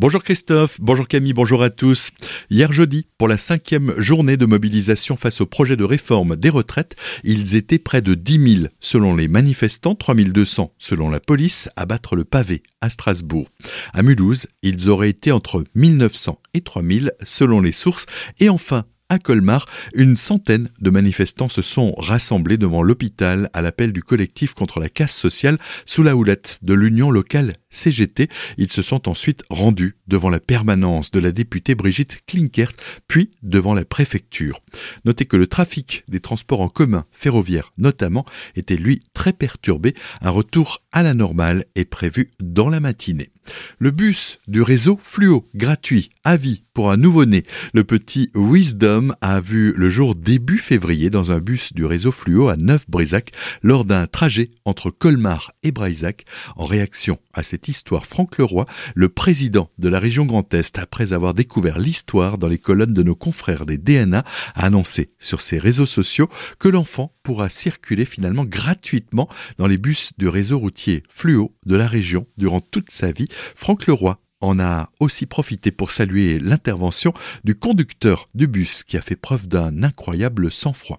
Bonjour Christophe, bonjour Camille, bonjour à tous. Hier jeudi, pour la cinquième journée de mobilisation face au projet de réforme des retraites, ils étaient près de 10 000 selon les manifestants, 3 200 selon la police, à battre le pavé à Strasbourg. À Mulhouse, ils auraient été entre 1900 et 3000 selon les sources. Et enfin, à Colmar, une centaine de manifestants se sont rassemblés devant l'hôpital à l'appel du collectif contre la casse sociale sous la houlette de l'union locale CGT. Ils se sont ensuite rendus devant la permanence de la députée Brigitte Klinkert, puis devant la préfecture. Notez que le trafic des transports en commun, ferroviaires notamment, était lui très perturbé. Un retour à la normale est prévu dans la matinée. Le bus du réseau Fluo, gratuit, à vie pour un nouveau-né. Le petit Wisdom a vu le jour début février dans un bus du réseau Fluo à Neuf-Brézac lors d'un trajet entre Colmar et Brézac. En réaction à cette histoire, Franck Leroy, le président de la région Grand Est, après avoir découvert l'histoire dans les colonnes de nos confrères des DNA, a annoncé sur ses réseaux sociaux que l'enfant pourra circuler finalement gratuitement dans les bus du réseau routier Fluo de la région durant toute sa vie. Franck Leroy en a aussi profité pour saluer l'intervention du conducteur du bus qui a fait preuve d'un incroyable sang-froid.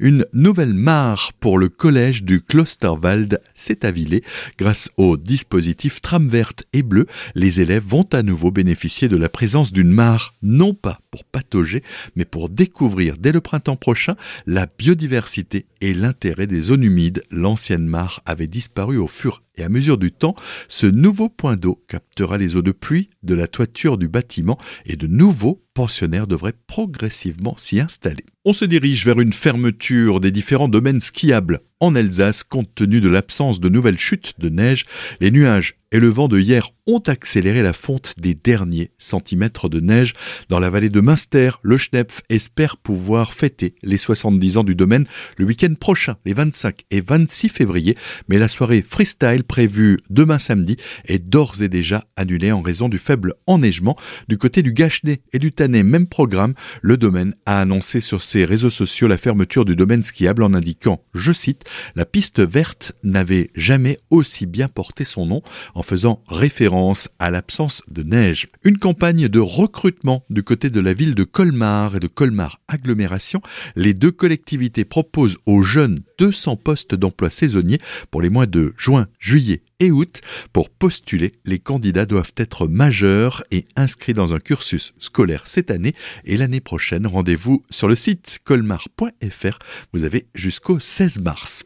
Une nouvelle mare pour le collège du Klosterwald s'est avilée. Grâce au dispositif tram verte et bleue, les élèves vont à nouveau bénéficier de la présence d'une mare, non pas pour patauger, mais pour découvrir dès le printemps prochain la biodiversité et l'intérêt des zones humides. L'ancienne mare avait disparu au fur et à mesure du temps, ce nouveau point d'eau captera les eaux de pluie de la toiture du bâtiment et de nouveaux pensionnaires devraient progressivement s'y installer. On se dirige vers une fermeture des différents domaines skiables en Alsace compte tenu de l'absence de nouvelles chutes de neige. Les nuages et le vent de hier ont accéléré la fonte des derniers centimètres de neige. Dans la vallée de Münster, le Schnepf espère pouvoir fêter les 70 ans du domaine le week-end prochain, les 25 et 26 février, mais la soirée freestyle prévue demain samedi est d'ores et déjà annulée en raison du faible enneigement. Du côté du Gachenay et du Tannet, même programme, le domaine a annoncé sur ses réseaux sociaux la fermeture du domaine skiable en indiquant, je cite, la piste verte n'avait jamais aussi bien porté son nom en faisant référence à l'absence de neige. Une campagne de recrutement du côté de la ville de Colmar et de Colmar Agglomération. Les deux collectivités proposent aux jeunes 200 postes d'emploi saisonniers pour les mois de juin, juillet et août. Pour postuler, les candidats doivent être majeurs et inscrits dans un cursus scolaire cette année et l'année prochaine. Rendez-vous sur le site colmar.fr. Vous avez jusqu'au 16 mars.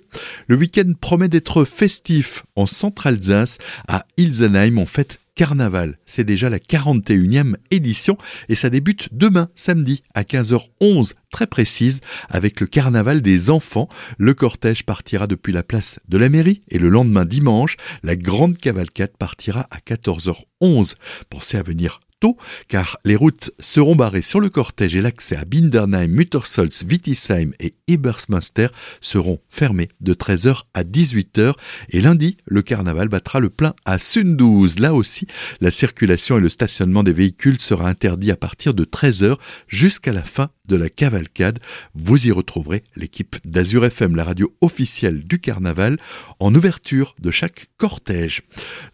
Le week-end promet d'être festif en Centre-Alsace. À Ilsenheim, on fête Carnaval. C'est déjà la 41e édition et ça débute demain, samedi, à 15h11, très précise, avec le Carnaval des enfants. Le cortège partira depuis la place de la mairie et le lendemain dimanche, la grande cavalcade partira à 14h11. Pensez à venir car les routes seront barrées sur le cortège et l'accès à Bindernheim, Muttersolz, Wittisheim et Ebersmünster seront fermés de 13h à 18h et lundi, le carnaval battra le plein à Sundouze. Là aussi, la circulation et le stationnement des véhicules sera interdit à partir de 13h jusqu'à la fin de la cavalcade. Vous y retrouverez l'équipe d'Azur FM, la radio officielle du carnaval, en ouverture de chaque cortège.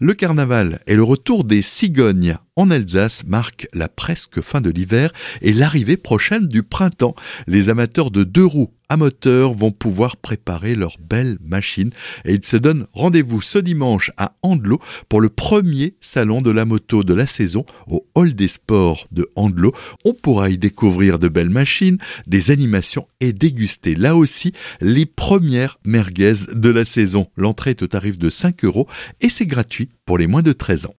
Le carnaval et le retour des cigognes en Alsace marque la presque fin de l'hiver et l'arrivée prochaine du printemps. Les amateurs de deux roues à moteur vont pouvoir préparer leur belle machine et ils se donnent rendez-vous ce dimanche à Andelot pour le premier salon de la moto de la saison au Hall des Sports de Andelot. On pourra y découvrir de belles machines, des animations et déguster là aussi les premières merguez de la saison. L'entrée est au tarif de 5 euros et c'est gratuit pour les moins de 13 ans.